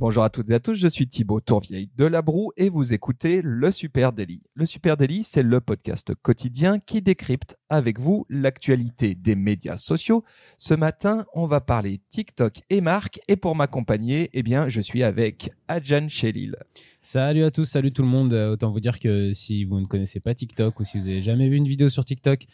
Bonjour à toutes et à tous, je suis Thibaut Tourvieille de La Broue et vous écoutez Le Super Daily. Le Super Daily, c'est le podcast quotidien qui décrypte avec vous l'actualité des médias sociaux. Ce matin, on va parler TikTok et marque et pour m'accompagner, eh bien, je suis avec Adjan Chelil. Salut à tous, salut tout le monde. Euh, Autant vous dire que si vous ne connaissez pas TikTok ou si vous avez jamais vu une vidéo sur TikTok,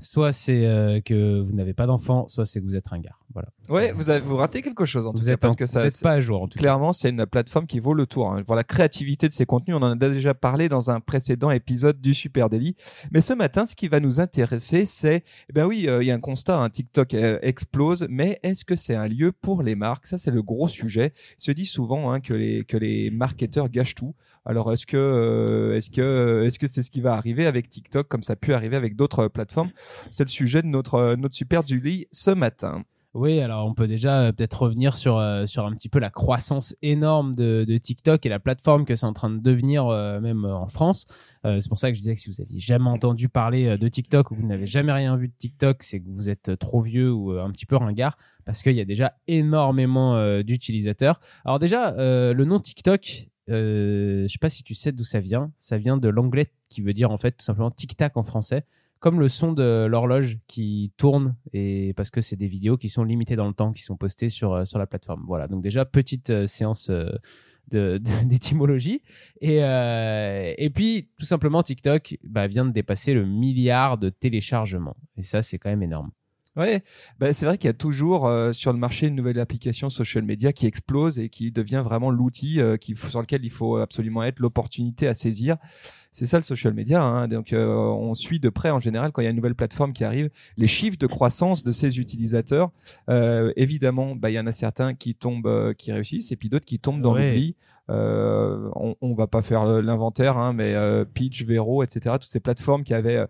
soit c'est euh, que vous n'avez pas d'enfant, soit c'est que vous êtes un gars. Voilà. Ouais, vous avez vous ratez quelque chose en tout Vous cas êtes, parce en- que vous ça êtes pas à jour en tout cas. clairement c'est une plateforme qui vaut le tour. Hein. Pour la créativité de ses contenus, on en a déjà parlé dans un précédent épisode du Super Daily. Mais ce matin, ce qui va nous intéresser, c'est eh ben oui, euh, il y a un constat, hein, TikTok euh, explose, mais est-ce que c'est un lieu pour les marques? Ça, c'est le gros sujet. Il se dit souvent hein, que les que les marketeurs gâchent tout. Alors est-ce que euh, est-ce que est-ce que c'est ce qui va arriver avec TikTok comme ça a pu arriver avec d'autres euh, plateformes? C'est le sujet de notre euh, notre Super Daily ce matin. Oui, alors on peut déjà euh, peut-être revenir sur, euh, sur un petit peu la croissance énorme de, de TikTok et la plateforme que c'est en train de devenir euh, même euh, en France. Euh, c'est pour ça que je disais que si vous aviez jamais entendu parler euh, de TikTok ou que vous n'avez jamais rien vu de TikTok, c'est que vous êtes trop vieux ou euh, un petit peu ringard parce qu'il y a déjà énormément euh, d'utilisateurs. Alors déjà, euh, le nom TikTok, euh, je sais pas si tu sais d'où ça vient. Ça vient de l'anglais qui veut dire en fait tout simplement tic-tac en français comme le son de l'horloge qui tourne et parce que c'est des vidéos qui sont limitées dans le temps qui sont postées sur euh, sur la plateforme. Voilà. Donc déjà petite euh, séance euh, d'étymologie. Et euh, et puis tout simplement TikTok bah, vient de dépasser le milliard de téléchargements. Et ça c'est quand même énorme Ouais, bah c'est vrai qu'il y a toujours euh, sur le marché une nouvelle application social media qui explose et qui devient vraiment l'outil euh, faut- sur lequel il faut absolument être, l'opportunité à saisir. C'est ça le social media. Hein. Donc euh, on suit de près en général quand il y a une nouvelle plateforme qui arrive les chiffres de croissance de ses utilisateurs. Euh, évidemment, bah, il y en a certains qui tombent, euh, qui réussissent et puis d'autres qui tombent dans Ouais. l'oubli. Euh, on, on va pas faire le- l'inventaire, hein, mais euh, Pitch, Vero, etc. Toutes ces plateformes qui avaient, euh,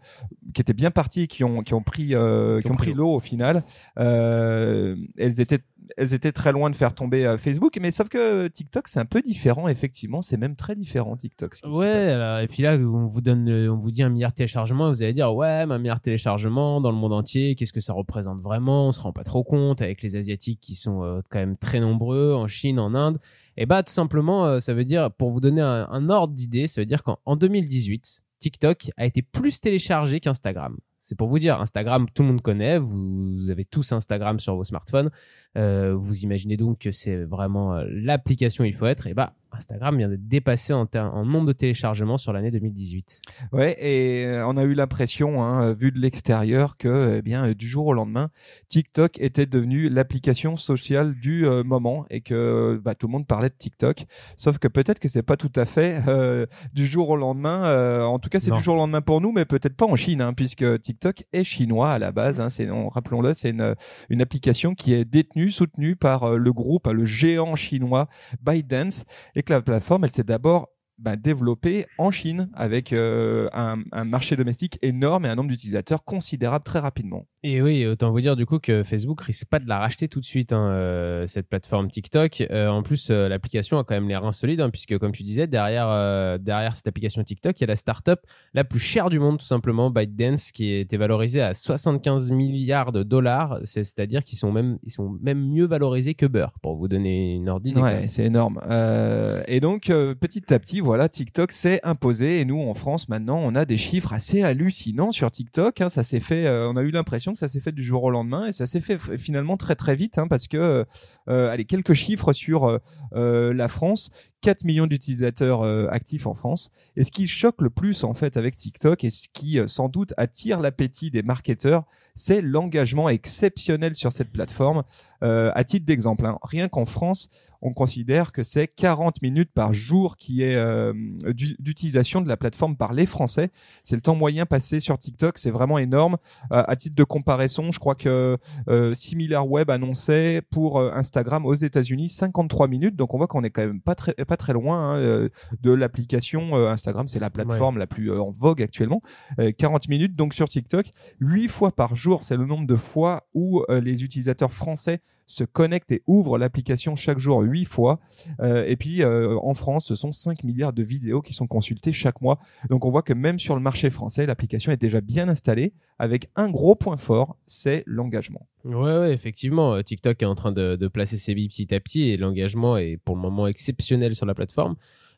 qui étaient bien parties, qui ont, qui ont pris, euh, qui ont pris l'eau au final. Euh, elles étaient, elles étaient très loin de faire tomber euh, Facebook, mais sauf que TikTok c'est un peu différent. Effectivement, c'est même très différent TikTok. ce qui s'y Ouais, alors, et puis là, on vous donne, le- on vous dit un milliard de téléchargements, et vous allez dire, ouais, mais un milliard de téléchargements dans le monde entier, qu'est-ce que ça représente vraiment? On se rend pas trop compte avec les Asiatiques qui sont euh, quand même très nombreux, en Chine, en Inde. Et bah, tout simplement, euh, ça veut dire, pour vous donner un, un ordre d'idée, ça veut dire qu'en en 2018, TikTok a été plus téléchargé qu'Instagram. C'est pour vous dire, Instagram, tout le monde connaît, vous, avez tous Instagram sur vos smartphones. Euh, vous imaginez donc que c'est vraiment euh, l'application il faut être. Et bah, Instagram vient d'être dépassé en, en nombre de téléchargements sur l'année 2018. Ouais, et euh, on a eu l'impression, hein, vu de l'extérieur, que eh bien euh, du jour au lendemain, TikTok était devenu l'application sociale du euh, moment et que bah, tout le monde parlait de TikTok. Sauf que peut-être que c'est pas tout à fait euh, du jour au lendemain. euh, en tout cas, c'est du jour au lendemain pour nous, mais peut-être pas en Chine, hein, puisque TikTok est chinois à la base. Hein, c'est, on- rappelons-le, c'est une, une application qui est détenue, soutenue par euh, le groupe, le géant chinois ByteDance, et que la plateforme, elle s'est d'abord bah, développée en Chine avec euh, un, un marché domestique énorme et un nombre d'utilisateurs considérable très rapidement. Et oui, autant vous dire du coup que Facebook risque pas de la racheter tout de suite, hein, euh, cette plateforme TikTok. Euh, en plus, euh, l'application a quand même les reins solides, hein, puisque comme tu disais, derrière, euh, derrière cette application TikTok, il y a la startup la plus chère du monde, tout simplement, ByteDance, qui était valorisée à 75 milliards de dollars. C'est- C'est-à-dire qu'ils sont même, ils sont même mieux valorisés que Beurre, pour vous donner une quand Ouais, c'est énorme. Euh, et donc, euh, petit à petit, voilà, TikTok s'est imposé. Et nous, en France, maintenant, on a des chiffres assez hallucinants sur TikTok. hein. Ça s'est fait, euh, on a eu l'impression que ça s'est fait du jour au lendemain. Et ça s'est fait finalement très très vite, hein, parce que, euh, allez, quelques chiffres sur euh, euh, la France. 4 millions d'utilisateurs euh, actifs en France. Et ce qui choque le plus en fait avec TikTok et ce qui euh, sans doute attire l'appétit des marketeurs, c'est l'engagement exceptionnel sur cette plateforme. Euh, à titre d'exemple, hein, rien qu'en France, on considère que c'est 40 minutes par jour qui est euh, d'u- d'utilisation de la plateforme par les Français. C'est le temps moyen passé sur TikTok, c'est vraiment énorme. Euh, à titre de comparaison, je crois que euh, SimilarWeb annonçait pour Instagram aux États-Unis 53 minutes. Donc on voit qu'on est quand même pas très pas très loin hein, euh, de l'application euh, Instagram. C'est la plateforme la plus euh, en vogue actuellement. Euh, 40 minutes donc sur TikTok, 8 fois par jour, c'est le nombre de fois où les utilisateurs français se connectent et ouvrent l'application chaque jour 8 fois. Euh, et puis en France, ce sont 5 milliards de vidéos qui sont consultées chaque mois. Donc on voit que même sur le marché français, l'application est déjà bien installée avec un gros point fort, c'est l'engagement. Ouais, ouais, effectivement, TikTok est en train de, de placer ses billes petit à petit et l'engagement est pour le moment exceptionnel sur la plateforme.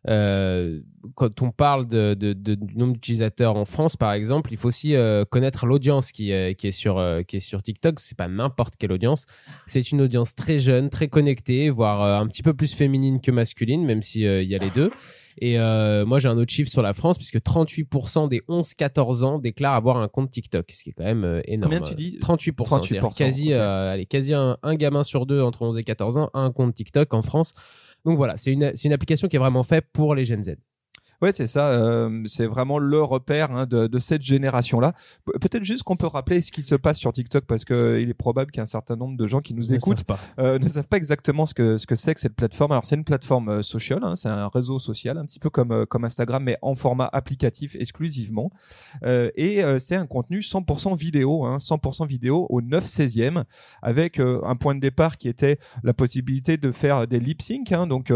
Euh, quand on parle de, de, de du nombre d'utilisateurs en France, par exemple, il faut aussi euh, connaître l'audience qui, qui est sur euh, qui est sur TikTok. C'est pas n'importe quelle audience. C'est une audience très jeune, très connectée, voire euh, un petit peu plus féminine que masculine, même si il y a les deux. Et moi, j'ai un autre chiffre sur la France, puisque 38% des 11-14 ans déclarent avoir un compte TikTok, ce qui est quand même énorme. Combien tu dis? 38%. 38% quasi, allez, quasi un, un, gamin sur deux entre 11 et 14 ans a un compte TikTok en France. Donc voilà, c'est une, une application qui est vraiment faite pour les Gen Z. Ouais, c'est ça. Euh, c'est vraiment le repère hein, de, de, cette génération-là. Peut-être juste qu'on peut rappeler ce qui se passe sur TikTok parce que il est probable qu'un certain nombre de gens qui nous écoutent euh, ne savent pas exactement ce que ce que c'est que cette plateforme. Alors c'est une plateforme euh, sociale, hein, c'est un réseau social, un petit peu comme euh, comme Instagram, mais en format applicatif exclusivement. Euh, et c'est un contenu 100% vidéo, hein, 100% vidéo au 9 16e, avec un point de départ qui était la possibilité de faire des lip sync, hein, donc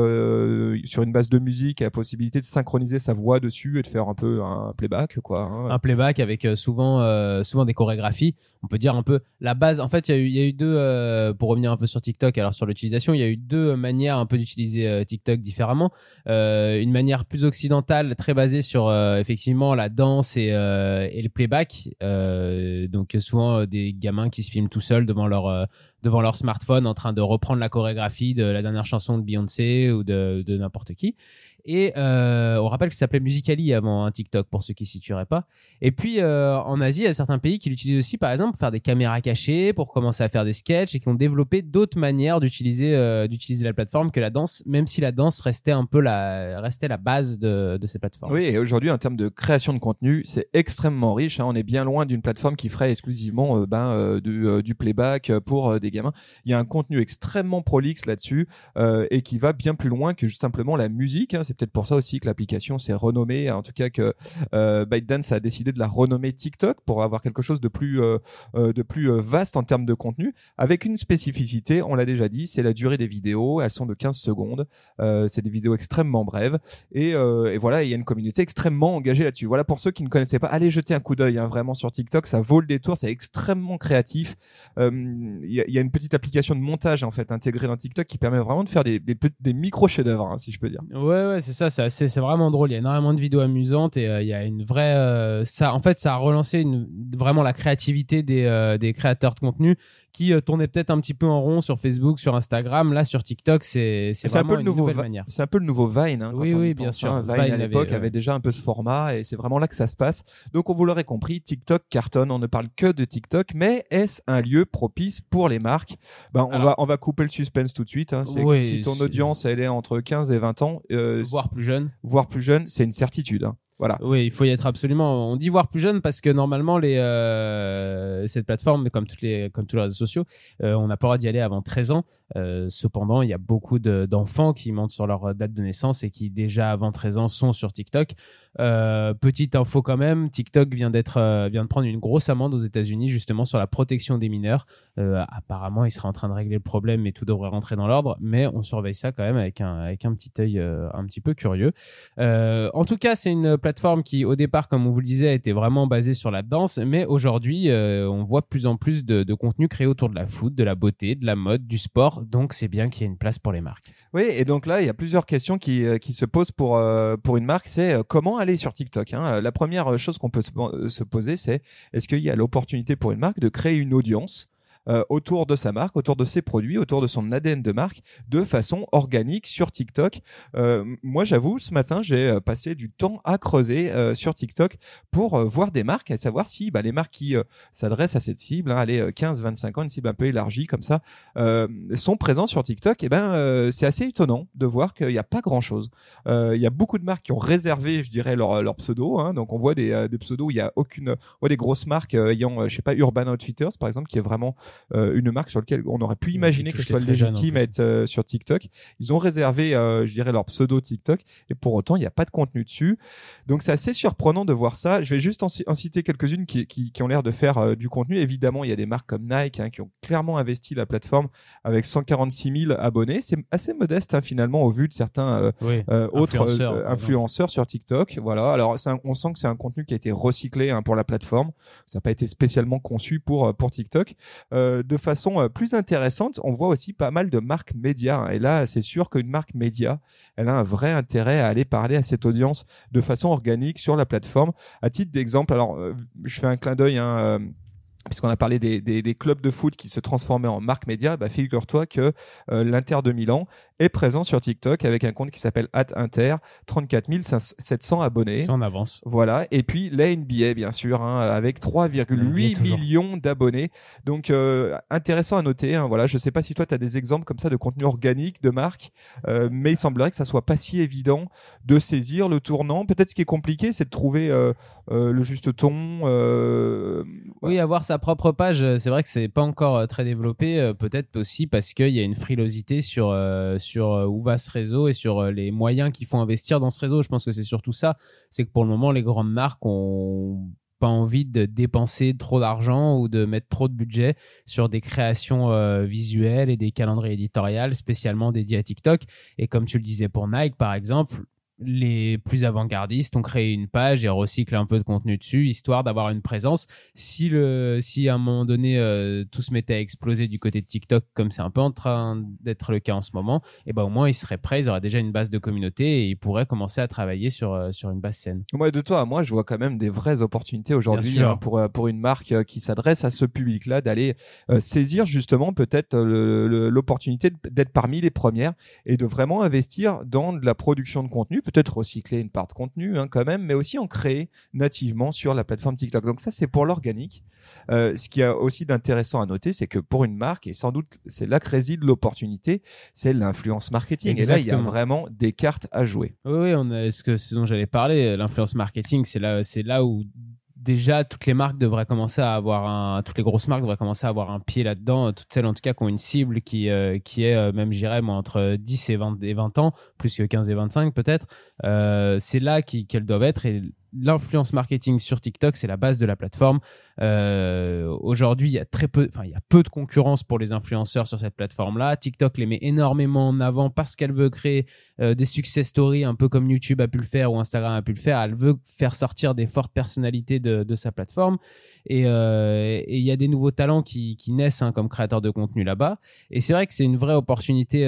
sur une base de musique, la possibilité de synchroniser sa voix dessus et de faire un peu un playback quoi. Hein. Un playback avec euh, souvent euh, souvent des chorégraphies. On peut dire un peu la base. En fait, il y a eu il y a eu deux euh, pour revenir un peu sur TikTok. Alors sur l'utilisation, il y a eu deux manières un peu d'utiliser TikTok différemment. une manière plus occidentale, très basée sur effectivement la danse et et le playback. donc souvent des gamins qui se filment tout seuls devant leur devant leur smartphone en train de reprendre la chorégraphie de la dernière chanson de Beyoncé ou de n'importe qui. Et euh, on rappelle que ça s'appelait Musicali avant un TikTok pour ceux qui s'y tueraient pas. Et puis euh, en Asie, il y a certains pays qui l'utilisent aussi, par exemple, pour faire des caméras cachées, pour commencer à faire des sketchs et qui ont développé d'autres manières d'utiliser euh, d'utiliser la plateforme que la danse, même si la danse restait un peu la restait la base de, de ces plateformes. Oui, et aujourd'hui en termes de création de contenu, c'est extrêmement riche. Hein. On est bien loin d'une plateforme qui ferait exclusivement euh, ben, euh, du, euh, du, playback pour des gamins. Il y a un contenu extrêmement prolixe là-dessus et qui va bien plus loin que juste simplement la musique. Hein peut-être pour ça aussi que l'application s'est renommée, en tout cas que euh, ByteDance a décidé de la renommer TikTok pour avoir quelque chose de plus euh, euh, de plus euh, vaste en termes de contenu, avec une spécificité, on l'a déjà dit, c'est la durée des vidéos. Elles sont de 15 secondes. c'est des vidéos extrêmement brèves et, et voilà, il y a une communauté extrêmement engagée là-dessus. Voilà pour ceux qui ne connaissaient pas, allez jeter un coup d'œil hein, vraiment sur TikTok, ça vaut le détour, c'est extrêmement créatif. Il y, a, y, a une petite application de montage en fait intégrée dans TikTok qui permet vraiment de faire des, des, des micro chefs-d'œuvre, hein, si je peux dire. Ouais, ouais, c'est ça, c'est vraiment drôle. Il y a énormément de vidéos amusantes et euh, il y a une vraie, euh, ça, en fait, ça a relancé vraiment la créativité des, euh, des créateurs de contenu qui euh, tournait peut-être un petit peu en rond sur Facebook, sur Instagram. Là, sur TikTok, c'est c'est vraiment un peu le nouveau nouvelle manière. C'est un peu le nouveau Vine. Hein, oui, oui, bien sûr. Hein. Vine, à l'époque avait, déjà un peu ce format et c'est vraiment là que ça se passe. Donc, on vous l'aurait compris, TikTok cartonne. On ne parle que de TikTok, mais est-ce un lieu propice pour les marques? Ben, on va on va couper le suspense tout de suite. Hein. Oui, si ton audience elle est entre 15 et 20 ans, euh, voire plus jeune, voire plus jeune, c'est une certitude. Hein. Oui, il faut y être absolument. On dit voir plus jeune parce que normalement les euh, cette plateforme, comme toutes les comme tous les réseaux sociaux, euh, on n'a pas le droit d'y aller avant 13 ans. Euh, cependant, il y a beaucoup d'enfants qui mentent sur leur date de naissance et qui déjà avant 13 ans sont sur TikTok. Euh, petite info quand même, TikTok vient euh, vient de prendre une grosse amende aux États-Unis justement sur la protection des mineurs. Apparemment, il sera en train de régler le problème et tout devrait rentrer dans l'ordre, mais on surveille ça quand même avec un avec un petit œil un petit peu curieux. en tout cas, c'est une plateforme qui au départ, comme on vous le disait, était vraiment basée sur la danse, mais aujourd'hui, on voit de plus en plus de, de contenu créé autour de la foot, de la beauté, de la mode, du sport. Donc, c'est bien qu'il y ait une place pour les marques. Oui, et donc là, il y a plusieurs questions qui qui se posent pour pour une marque. C'est comment aller sur TikTok. Hein. La première chose qu'on peut se poser, c'est est-ce qu'il y a l'opportunité pour une marque de créer une audience euh, autour de sa marque, autour de ses produits, autour de son ADN de marque, de façon organique sur TikTok. Euh, moi, j'avoue, ce matin, j'ai euh, passé du temps à creuser sur TikTok pour voir des marques, et savoir si bah, les marques qui s'adressent à cette cible, hein, allez, 15-25 ans, une cible un peu élargie comme ça, sont présents sur TikTok. Et eh ben, c'est assez étonnant de voir qu'il n'y a pas grand-chose. Il y a beaucoup de marques qui ont réservé, je dirais, leur, leur pseudo. Hein. donc, on voit des, des pseudos où il y a aucune, on voit des grosses marques ayant, je sais pas, Urban Outfitters par exemple, qui est vraiment euh, une marque sur laquelle on aurait pu imaginer touche les soit légitime à être euh, sur TikTok. Ils ont réservé, euh, je dirais, leur pseudo TikTok, et pour autant, il n'y a pas de contenu dessus. Donc c'est assez surprenant de voir ça. Je vais juste en, ci- en citer quelques-unes qui, qui, qui ont l'air de faire euh, du contenu. Évidemment, il y a des marques comme Nike hein, qui ont clairement investi la plateforme avec 146 000 abonnés. C'est assez modeste hein, finalement au vu de certains euh, Oui. euh, autres Influenceurs, sur TikTok. Voilà. Alors un- on sent que c'est un contenu qui a été recyclé hein, pour la plateforme. Ça n'a pas été spécialement conçu pour pour TikTok. Euh, de façon euh, plus intéressante, on voit aussi pas mal de marques médias. hein. Et là, c'est sûr qu'une marque média, elle a un vrai intérêt à aller parler à cette audience de façon organique sur la plateforme. À titre d'exemple, alors euh, je fais un clin d'œil. Hein, euh, Puisqu'on a parlé des, clubs de foot qui se transformaient en marque média, bah figure-toi que euh, l'Inter de Milan est présent sur TikTok avec un compte qui s'appelle @inter, 34 700 abonnés. Si on avance. Voilà. Et puis la NBA, bien sûr, hein, avec 3,8 NBA, toujours. millions d'abonnés. Donc euh, intéressant à noter. Hein, voilà. Je sais pas si toi tu as des exemples comme ça de contenu organique de marque, euh, mais il semblerait que ça soit pas si évident de saisir le tournant. Peut-être ce qui est compliqué, c'est de trouver euh, le juste ton. Oui, avoir sa propre page, c'est vrai que c'est pas encore très développé. Peut-être aussi parce qu'il y a une frilosité sur sur euh, où va ce réseau et sur euh, les moyens qu'il faut investir dans ce réseau. Je pense que c'est surtout ça. C'est que pour le moment, les grandes marques ont pas envie de dépenser trop d'argent ou de mettre trop de budget sur des créations euh, visuelles et des calendriers éditoriales spécialement dédiés à TikTok. Et comme tu le disais pour Nike, par exemple, les plus avant-gardistes ont créé une page et recyclent un peu de contenu dessus, histoire d'avoir une présence. Si, le, si à un moment donné euh, tout se mettait à exploser du côté de TikTok, comme c'est un peu en train d'être le cas en ce moment, et ben au moins ils seraient prêts, ils auraient déjà une base de communauté et ils pourraient commencer à travailler sur, euh, sur une base saine. Moi, de toi à moi, je vois quand même des vraies opportunités aujourd'hui hein, pour euh, pour une marque euh, qui s'adresse à ce public-là d'aller euh, saisir justement peut-être euh, l'opportunité d'être parmi les premières et de vraiment investir dans de la production de contenu, peut-être recycler une part de contenu hein, quand même, mais aussi en créer nativement sur la plateforme TikTok. Donc ça, c'est pour l'organique. Euh, ce qui a aussi d'intéressant à noter, c'est que pour une marque, et sans doute c'est là que réside l'opportunité, c'est l'influence marketing. Et là, il y a vraiment des cartes à jouer. Oui, oui, on a, ce, que, ce dont j'allais parler, l'influence marketing, c'est là, c'est là où déjà toutes les marques devraient commencer à avoir un, toutes les grosses marques devraient commencer à avoir un pied là-dedans, toutes celles en tout cas qui ont une cible qui, euh, qui est euh, même, j'irais, moi, entre 10 et 20, et 20 ans, plus que 15 et 25 peut-être. Euh, c'est là qu'elles doivent être l'influence marketing sur TikTok, c'est la base de la plateforme. Euh, Aujourd'hui, il y a très peu, enfin, il y a peu de concurrence pour les influenceurs sur cette plateforme-là. TikTok les met énormément en avant parce qu'elle veut créer euh, des success stories, un peu comme YouTube a pu le faire ou Instagram a pu le faire. Elle veut faire sortir des fortes personnalités de, sa plateforme. Et euh, et il y a des nouveaux talents qui, naissent hein, comme créateurs de contenu là-bas. Et c'est vrai que c'est une vraie opportunité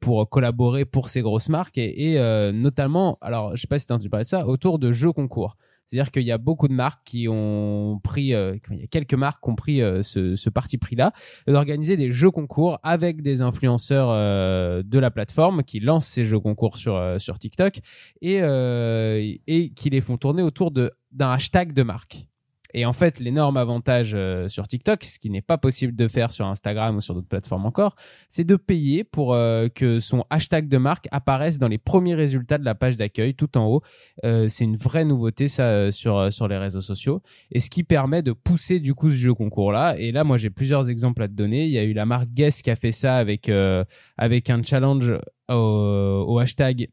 pour collaborer pour ces grosses marques et, notamment, alors je sais pas si tu as de ça, autour de jeux concours. C'est-à-dire qu'il y a beaucoup de marques qui ont pris, il y a quelques marques qui ont pris euh, ce, parti pris-là d'organiser des jeux concours avec des influenceurs euh, de la plateforme qui lancent ces jeux concours sur, euh, TikTok et, et qui les font tourner autour d'un hashtag de marque. Et en fait, l'énorme avantage euh, sur TikTok, ce qui n'est pas possible de faire sur Instagram ou sur d'autres plateformes encore, c'est de payer pour euh, que son hashtag de marque apparaisse dans les premiers résultats de la page d'accueil tout en haut. Euh, c'est une vraie nouveauté ça sur sur les réseaux sociaux et ce qui permet de pousser du coup ce jeu concours là. Et là, moi j'ai plusieurs exemples à te donner. Il y a eu la marque Guess qui a fait ça avec avec un challenge au hashtag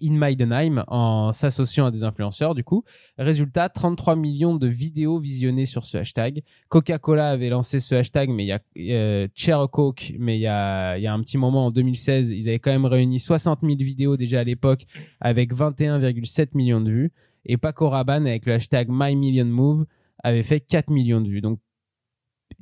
In Maidenheim en s'associant à des influenceurs du coup. Résultat, 33 millions de vidéos visionnées sur ce hashtag. Coca-Cola avait lancé ce hashtag, mais il y a euh, Cher Coke, mais il y a, il y a un petit moment en 2016, ils avaient quand même réuni 60 000 vidéos déjà à l'époque avec 21,7 millions de vues. Et Paco Rabanne avec le hashtag My Million Move avait fait 4 millions de vues. Donc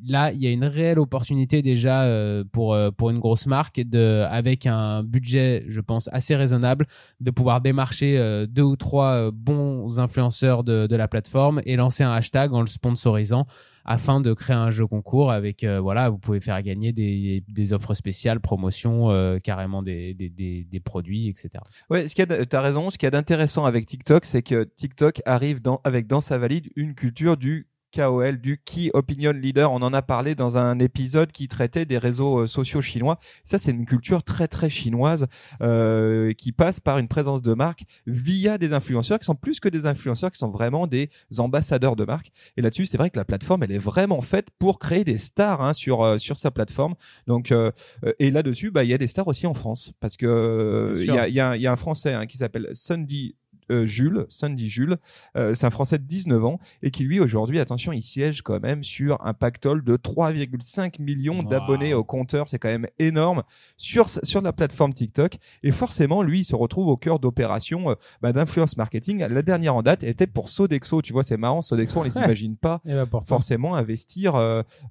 là, il y a une réelle opportunité déjà euh, pour, euh, pour une grosse marque de, avec un budget, je pense, assez raisonnable de pouvoir démarcher euh, deux ou trois bons influenceurs de, de la plateforme et lancer un hashtag en le sponsorisant afin de créer un jeu concours avec voilà vous pouvez faire gagner des, des offres spéciales promotions carrément des, des, des, produits etc Ouais, ce qu'il y a, t'as raison. Ce qu'il y a d'intéressant avec TikTok, c'est que TikTok arrive dans, avec dans sa valide une culture du KOL, du Key Opinion Leader. On en a parlé dans un épisode qui traitait des réseaux euh, sociaux chinois. Ça, c'est une culture très très chinoise euh, qui passe par une présence de marque via des influenceurs qui sont plus que des influenceurs, qui sont vraiment des ambassadeurs de marque. Et là-dessus, c'est vrai que la plateforme, elle est vraiment faite pour créer des stars hein, sur euh, sur sa plateforme. Donc euh, et là-dessus, bah il y a des stars aussi en France parce que il y a, y, a, y a un Français hein, qui s'appelle Sunday euh, Jules, Sandy Jules. Euh, c'est un Français de 19 ans et qui lui aujourd'hui, attention, il siège quand même sur un pactole de 3,5 millions d'abonnés au compteur. C'est quand même énorme sur sur la plateforme TikTok. Et forcément, lui, il se retrouve au cœur d'opérations euh, bah, d'influence marketing. La dernière en date était pour Sodexo. Tu vois, c'est marrant. Sodexo, on les imagine pas bah, forcément investir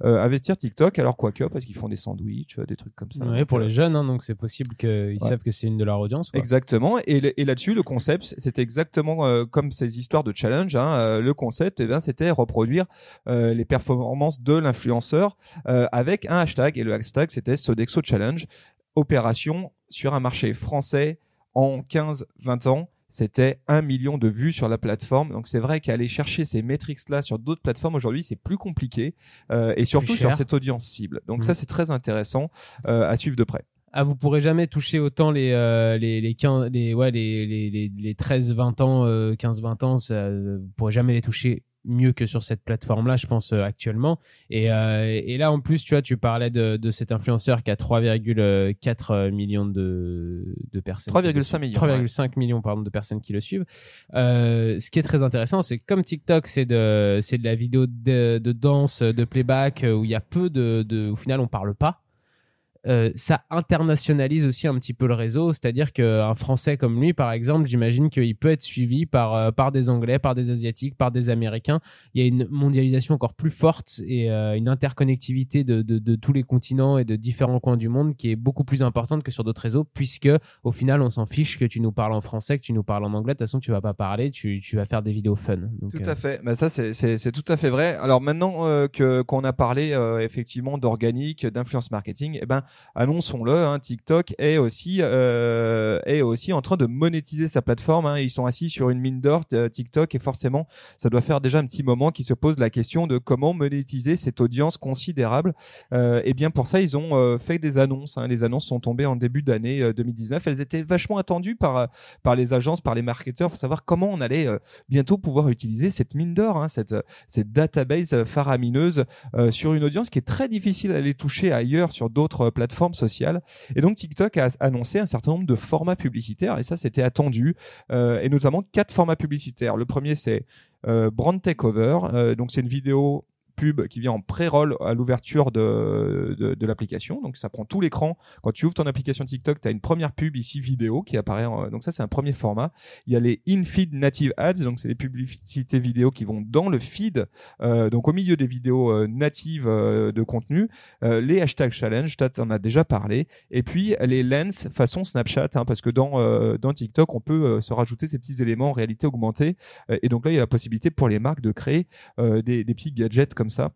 investir TikTok. Alors quoi que parce qu'ils font des sandwichs, des trucs comme ça. Oui, pour les jeunes, hein, donc c'est possible qu'ils savent que c'est une de leur audience. Quoi. Exactement. Et, et là-dessus, le concept, c'était exactement euh, comme ces histoires de challenge. Hein, euh, le concept, eh c'était reproduire euh, les performances de l'influenceur avec un hashtag. Et le hashtag, c'était Sodexo Challenge. Opération sur un marché français en 15-20 ans c'était un million de vues sur la plateforme. Donc c'est vrai qu'aller chercher ces métriques-là sur d'autres plateformes aujourd'hui, c'est plus compliqué et surtout sur cette audience cible. Donc ça, mmh. c'est très intéressant à suivre de près. Ah, vous pourrez jamais toucher autant les euh, les les 15 les ouais les les les, 13 20 ans euh, 15 20 ans ça, vous pourrez jamais les toucher mieux que sur cette plateforme là je pense euh, actuellement. Et euh, et là en plus tu vois tu parlais de de cet influenceur qui a 3,4 millions de de personnes 3,5 millions 3,5 millions pardon de personnes qui le suivent. Ce qui est très intéressant c'est comme TikTok c'est de c'est de la vidéo de, de danse de playback où il y a peu de de au final on parle pas euh, ça internationalise aussi un petit peu le réseau, c'est-à-dire qu'un Français comme lui, par exemple, j'imagine qu'il peut être suivi par euh, par des Anglais, par des Asiatiques, par des Américains. Il y a une mondialisation encore plus forte et euh, une interconnectivité de, de, de, tous les continents et de différents coins du monde qui est beaucoup plus importante que sur d'autres réseaux, puisque au final, on s'en fiche que tu nous parles en français, que tu nous parles en anglais. De toute façon, tu vas pas parler, tu, tu vas faire des vidéos fun. tout à fait. Bah ça, c'est tout à fait vrai. Alors maintenant que qu'on a parlé effectivement d'organique, d'influence marketing, eh ben annonçons-le, hein, TikTok est aussi euh, est aussi en train de monétiser sa plateforme. Hein. Ils sont assis sur une mine d'or euh, TikTok et forcément, ça doit faire déjà un petit moment qu'ils se posent la question de comment monétiser cette audience considérable. Euh, et bien pour ça, ils ont euh, fait des annonces. Hein. Les annonces sont tombées en début d'année 2019. Elles étaient vachement attendues par par les agences, par les marketeurs pour savoir comment on allait bientôt pouvoir utiliser cette mine d'or, hein, cette cette database faramineuse sur une audience qui est très difficile à aller toucher ailleurs sur d'autres plateforme sociale. Et donc TikTok a annoncé un certain nombre de formats publicitaires et ça c'était attendu euh, et notamment quatre formats publicitaires. Le premier c'est euh, Brand Takeover, euh, donc c'est une vidéo pub qui vient en pré-roll à l'ouverture de, de, de l'application. Donc ça prend tout l'écran. Quand tu ouvres ton application TikTok, tu as une première pub ici vidéo qui apparaît. Donc ça c'est un premier format. Il y a les in-feed native ads, donc c'est les publicités vidéo qui vont dans le feed, euh, donc au milieu des vidéos euh, natives euh, de contenu. Les hashtags challenge, tu en as déjà parlé. Et puis les lens façon Snapchat, hein, parce que dans dans TikTok on peut se rajouter ces petits éléments en réalité augmentée. et donc là il y a la possibilité pour les marques de créer des, des petits gadgets comme ça.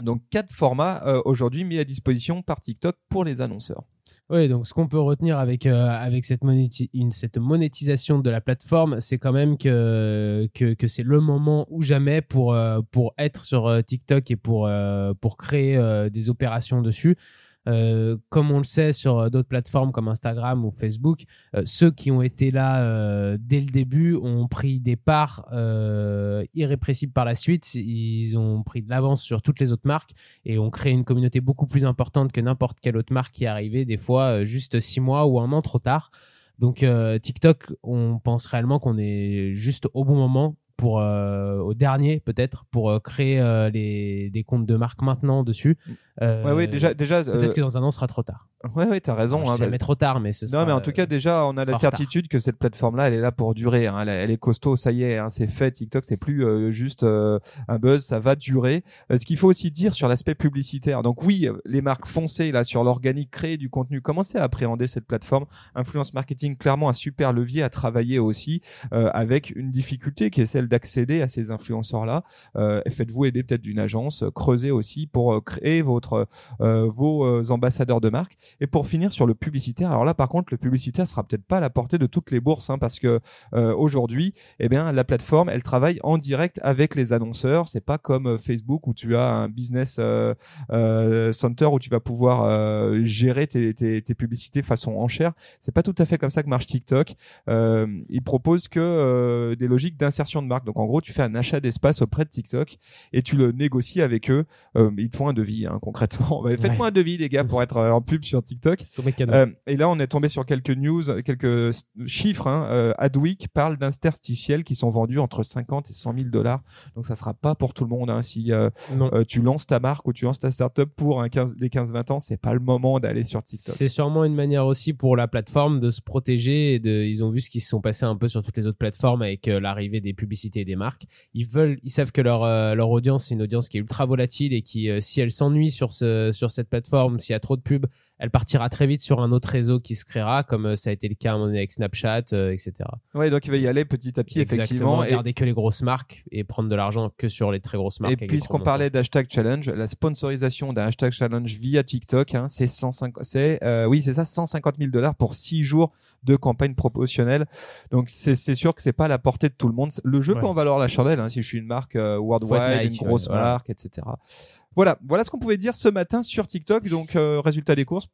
Donc quatre formats euh, aujourd'hui mis à disposition par TikTok pour les annonceurs. Oui, donc ce qu'on peut retenir avec euh, avec cette, monétisation de la plateforme, c'est quand même que que, que c'est le moment ou jamais pour euh, pour être sur TikTok et pour pour créer des opérations dessus. Euh, comme on le sait sur euh, d'autres plateformes comme Instagram ou Facebook, euh, ceux qui ont été là dès le début ont pris des parts irrépressibles par la suite. Ils ont pris de l'avance sur toutes les autres marques et ont créé une communauté beaucoup plus importante que n'importe quelle autre marque qui arrivée, des fois juste six mois ou un an trop tard. Donc TikTok, on pense réellement qu'on est juste au bon moment pour au dernier peut-être pour créer les des comptes de marque maintenant dessus euh, ouais, ouais, déjà, déjà. Peut-être euh, que dans un an, ce sera trop tard. Ouais, ouais, t'as raison. Enfin, hein, bah... trop tard, mais ce Non, mais en tout cas, déjà, on a la certitude que cette plateforme-là, elle est là pour durer. Hein. Elle, est costaud, ça y est, hein, c'est fait. TikTok, c'est plus euh, juste euh, un buzz, ça va durer. ce qu'il faut aussi dire sur l'aspect publicitaire. Donc oui, les marques foncées là sur l'organique, créer du contenu, commencez à appréhender cette plateforme. Influence marketing, clairement un super levier à travailler aussi, avec une difficulté qui est celle d'accéder à ces influenceurs-là. Faites-vous aider peut-être d'une agence, creusez aussi pour créer votre être euh, vos euh, ambassadeurs de marque. Et pour finir sur le publicitaire, alors là par contre le publicitaire sera peut-être pas à la portée de toutes les bourses hein, parce que euh, aujourd'hui, eh bien la plateforme elle travaille en direct avec les annonceurs. C'est pas comme euh, Facebook où tu as un business euh, euh, center où tu vas pouvoir euh, gérer tes, tes, tes publicités façon enchère. C'est pas tout à fait comme ça que marche TikTok. Euh, ils proposent que euh, des logiques d'insertion de marque. Donc en gros, tu fais un achat d'espace auprès de TikTok et tu le négocies avec eux. Euh, ils te font un devis hein, concrètement. Faites-moi un devis les gars pour être euh, en pub sur TikTok. C'est tombé canon. Euh, et là, on est tombé sur quelques news, quelques chiffres. Hein. Euh, Adweek parle d'interstitiels qui sont vendus entre 50 et 100 000 dollars. Donc, ça sera pas pour tout le monde. Hein. Si euh, euh, tu lances ta marque ou tu lances ta startup pour un 15, les 15-20 ans, c'est pas le moment d'aller sur TikTok. C'est sûrement une manière aussi pour la plateforme de se protéger et de, ils ont vu ce qui se sont passés un peu sur toutes les autres plateformes avec l'arrivée des publicités et des marques. Ils veulent, ils savent que leur, leur audience, c'est une audience qui est ultra volatile et qui, si elle s'ennuie sur ce, sur cette plateforme, s'il y a trop de pubs, elle partira très vite sur un autre réseau qui se créera, comme euh, ça a été le cas à un moment donné avec Snapchat, euh, etc. Ouais, donc il va y aller petit à petit, effectivement. Exactement. Et, Garder que les grosses marques et prendre de l'argent que sur les très grosses marques. et puisqu'on parlait d'hashtag challenge, la sponsorisation d'un hashtag challenge via TikTok, hein, c'est 150, c'est euh, oui, c'est ça, 150 000 dollars pour 6 jours de campagne promotionnelle. Donc c'est sûr que c'est pas à la portée de tout le monde. Le jeu Ouais. peut en valoir la chandelle hein, si je suis une marque euh, worldwide, une grosse ouais, marque, etc. Voilà, voilà ce qu'on pouvait dire ce matin sur TikTok. Donc euh, résultat des courses,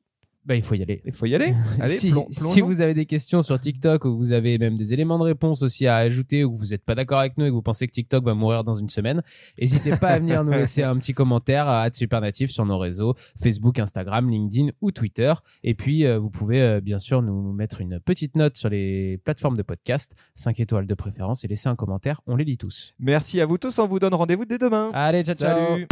Bah, il faut y aller. il faut y aller. Allez, si, plon- si vous avez des questions sur TikTok ou vous avez même des éléments de réponse aussi à ajouter ou que vous n'êtes pas d'accord avec nous et que vous pensez que TikTok va mourir dans une semaine, n'hésitez pas à venir nous laisser un petit commentaire à @supernatif sur nos réseaux Facebook, Instagram, LinkedIn ou Twitter. Et puis euh, vous pouvez euh, bien sûr nous mettre une petite note sur les plateformes de podcast, 5 étoiles de préférence et laisser un commentaire. On les lit tous. Merci à vous tous. On vous donne rendez-vous dès demain. Allez, ciao ciao. Salut.